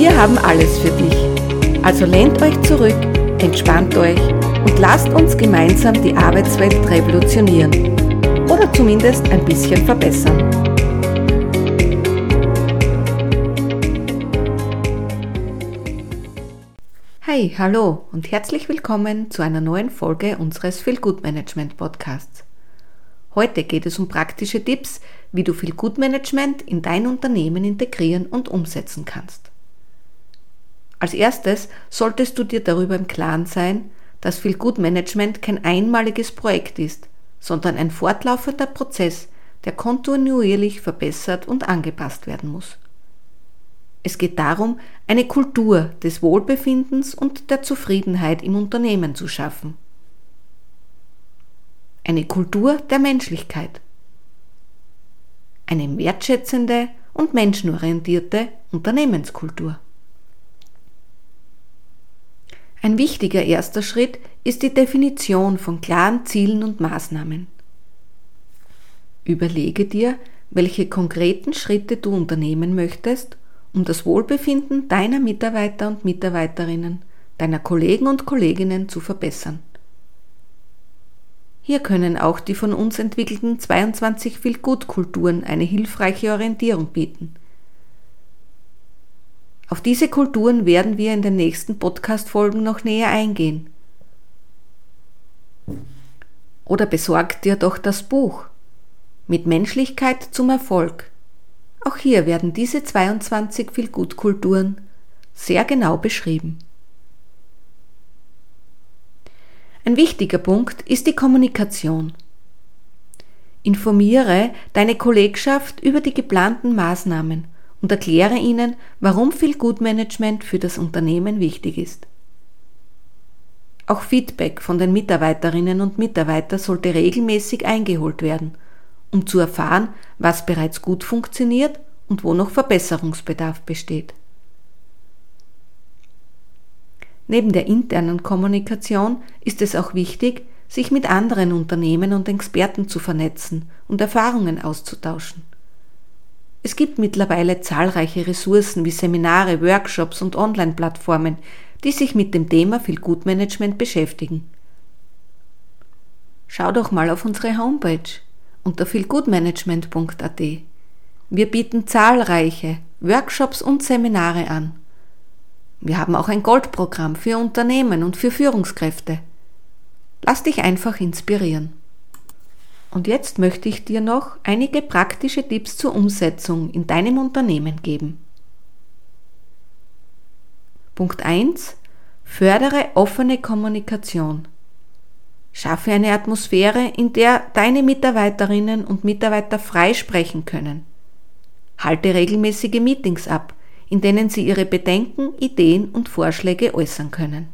Wir haben alles für dich. Also lehnt euch zurück, entspannt euch und lasst uns gemeinsam die Arbeitswelt revolutionieren. Oder zumindest ein bisschen verbessern. Hi, hallo und herzlich willkommen zu einer neuen Folge unseres Feel Good Management Podcasts. Heute geht es um praktische Tipps, wie du Feel Good Management in dein Unternehmen integrieren und umsetzen kannst. Als erstes solltest du dir darüber im Klaren sein, dass Feel Good Management kein einmaliges Projekt ist, sondern ein fortlaufender Prozess, der kontinuierlich verbessert und angepasst werden muss. Es geht darum, eine Kultur des Wohlbefindens und der Zufriedenheit im Unternehmen zu schaffen. Eine Kultur der Menschlichkeit. Eine wertschätzende und menschenorientierte Unternehmenskultur. Ein wichtiger erster Schritt ist die Definition von klaren Zielen und Maßnahmen. Überlege dir, welche konkreten Schritte du unternehmen möchtest, um das Wohlbefinden deiner Mitarbeiter und Mitarbeiterinnen, deiner Kollegen und Kolleginnen zu verbessern. Hier können auch die von uns entwickelten 22 Feel-Good-Kulturen eine hilfreiche Orientierung bieten. Auf diese Kulturen werden wir in den nächsten Podcast-Folgen noch näher eingehen. Oder besorgt dir doch das Buch Mit Menschlichkeit zum Erfolg. Auch hier werden diese 22 Feelgood-Kulturen sehr genau beschrieben. Ein wichtiger Punkt ist die Kommunikation. Informiere deine Kollegschaft über die geplanten Maßnahmen und erkläre ihnen, warum viel Gutmanagement für das Unternehmen wichtig ist. Auch Feedback von den Mitarbeiterinnen und Mitarbeitern sollte regelmäßig eingeholt werden, um zu erfahren, was bereits gut funktioniert und wo noch Verbesserungsbedarf besteht. Neben der internen Kommunikation ist es auch wichtig, sich mit anderen Unternehmen und Experten zu vernetzen und Erfahrungen auszutauschen. Es gibt mittlerweile zahlreiche Ressourcen wie Seminare, Workshops und Online-Plattformen, die sich mit dem Thema Feelgood-Management beschäftigen. Schau doch mal auf unsere Homepage unter feelgoodmanagement.at. Wir bieten zahlreiche Workshops und Seminare an. Wir haben auch ein Goldprogramm für Unternehmen und für Führungskräfte. Lass dich einfach inspirieren. Und jetzt möchte ich dir noch einige praktische Tipps zur Umsetzung in deinem Unternehmen geben. Punkt 1. Fördere offene Kommunikation. Schaffe eine Atmosphäre, in der deine Mitarbeiterinnen und Mitarbeiter frei sprechen können. Halte regelmäßige Meetings ab, in denen sie ihre Bedenken, Ideen und Vorschläge äußern können.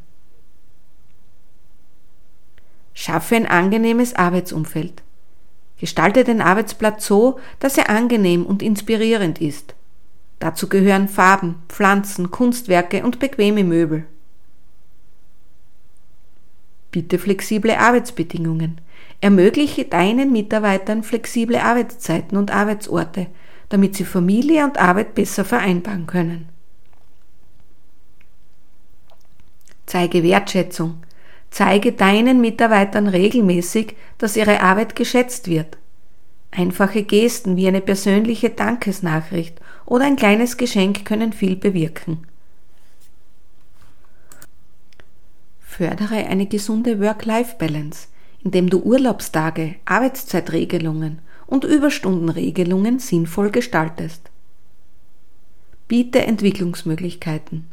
Schaffe ein angenehmes Arbeitsumfeld. Gestalte den Arbeitsplatz so, dass er angenehm und inspirierend ist. Dazu gehören Farben, Pflanzen, Kunstwerke und bequeme Möbel. Bitte flexible Arbeitsbedingungen. Ermögliche deinen Mitarbeitern flexible Arbeitszeiten und Arbeitsorte, damit sie Familie und Arbeit besser vereinbaren können. Zeige Wertschätzung. Zeige deinen Mitarbeitern regelmäßig, dass ihre Arbeit geschätzt wird. Einfache Gesten wie eine persönliche Dankesnachricht oder ein kleines Geschenk können viel bewirken. Fördere eine gesunde Work-Life-Balance, indem du Urlaubstage, Arbeitszeitregelungen und Überstundenregelungen sinnvoll gestaltest. Biete Entwicklungsmöglichkeiten.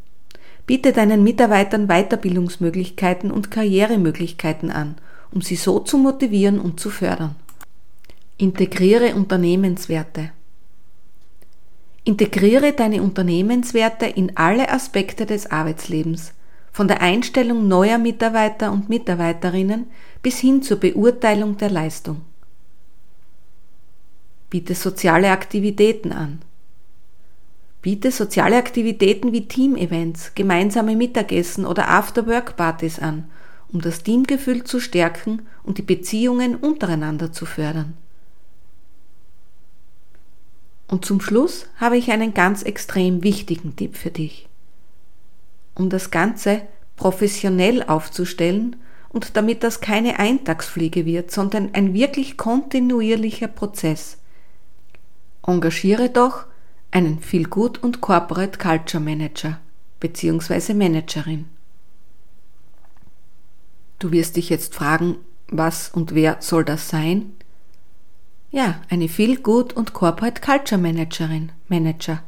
Biete deinen Mitarbeitern Weiterbildungsmöglichkeiten und Karrieremöglichkeiten an, um sie so zu motivieren und zu fördern. Integriere Unternehmenswerte. Integriere deine Unternehmenswerte in alle Aspekte des Arbeitslebens, von der Einstellung neuer Mitarbeiter und Mitarbeiterinnen bis hin zur Beurteilung der Leistung. Biete soziale Aktivitäten an. Biete soziale Aktivitäten wie Team-Events, gemeinsame Mittagessen oder After-Work-Partys an, um das Teamgefühl zu stärken und die Beziehungen untereinander zu fördern. Und zum Schluss habe ich einen ganz extrem wichtigen Tipp für dich. Um das Ganze professionell aufzustellen und damit das keine Eintagsfliege wird, sondern ein wirklich kontinuierlicher Prozess, engagiere doch einen Feel Good und Corporate Culture Manager bzw. Managerin. Du wirst dich jetzt fragen, was und wer soll das sein? Ja, eine Feel Good und Corporate Culture Managerin, Manager.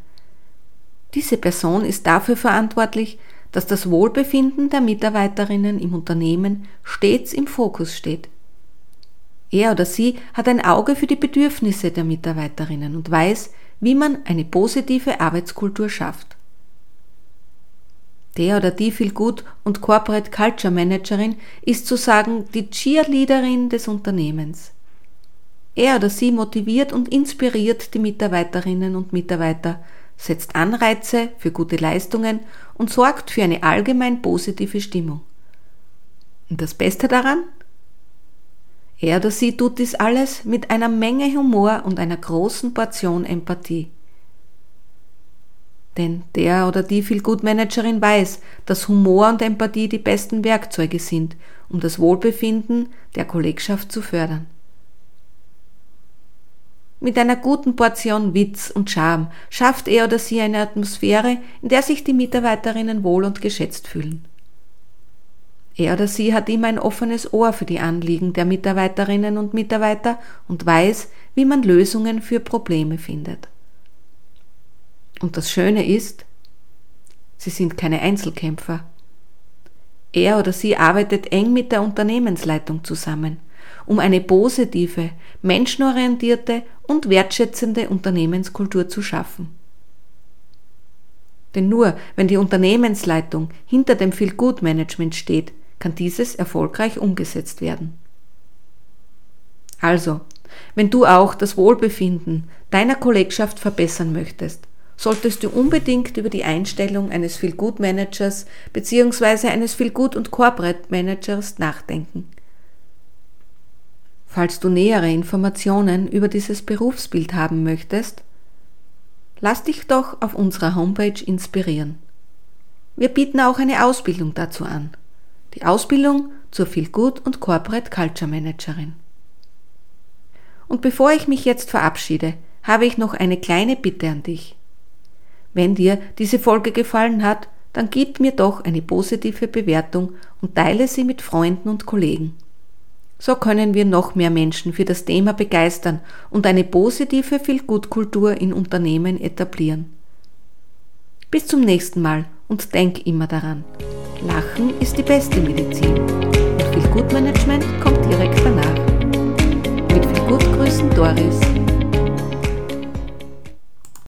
Diese Person ist dafür verantwortlich, dass das Wohlbefinden der Mitarbeiterinnen im Unternehmen stets im Fokus steht. Er oder sie hat ein Auge für die Bedürfnisse der Mitarbeiterinnen und weiß, wie man eine positive Arbeitskultur schafft. Der oder die Feel Good und Corporate Culture Managerin ist zu sagen die Cheerleaderin des Unternehmens. Er oder sie motiviert und inspiriert die Mitarbeiterinnen und Mitarbeiter, setzt Anreize für gute Leistungen und sorgt für eine allgemein positive Stimmung. Und das Beste daran? Er oder sie tut dies alles mit einer Menge Humor und einer großen Portion Empathie. Denn der oder die Feelgood-Managerin weiß, dass Humor und Empathie die besten Werkzeuge sind, um das Wohlbefinden der Kollegschaft zu fördern. Mit einer guten Portion Witz und Charme schafft er oder sie eine Atmosphäre, in der sich die Mitarbeiterinnen wohl und geschätzt fühlen. Er oder sie hat immer ein offenes Ohr für die Anliegen der Mitarbeiterinnen und Mitarbeiter und weiß, wie man Lösungen für Probleme findet. Und das Schöne ist, sie sind keine Einzelkämpfer. Er oder sie arbeitet eng mit der Unternehmensleitung zusammen um eine positive, menschenorientierte und wertschätzende Unternehmenskultur zu schaffen. Denn nur wenn die Unternehmensleitung hinter dem Feel-Good-Management steht, kann dieses erfolgreich umgesetzt werden. Also, wenn du auch das Wohlbefinden deiner Kollegschaft verbessern möchtest, solltest du unbedingt über die Einstellung eines Feel-Good-Managers bzw. eines Feel-Good- und Corporate-Managers nachdenken. Falls du nähere Informationen über dieses Berufsbild haben möchtest, lass dich doch auf unserer Homepage inspirieren. Wir bieten auch eine Ausbildung dazu an. Die Ausbildung zur Feel Good und Corporate Culture Managerin. Und bevor ich mich jetzt verabschiede, habe ich noch eine kleine Bitte an dich. Wenn dir diese Folge gefallen hat, dann gib mir doch eine positive Bewertung und teile sie mit Freunden und Kollegen. So können wir noch mehr Menschen für das Thema begeistern und eine positive Feel-Good-Kultur in Unternehmen etablieren. Bis zum nächsten Mal und denk immer daran, Lachen ist die beste Medizin und Feel-Good-Management kommt direkt danach. Mit Feel-Good grüßen Doris.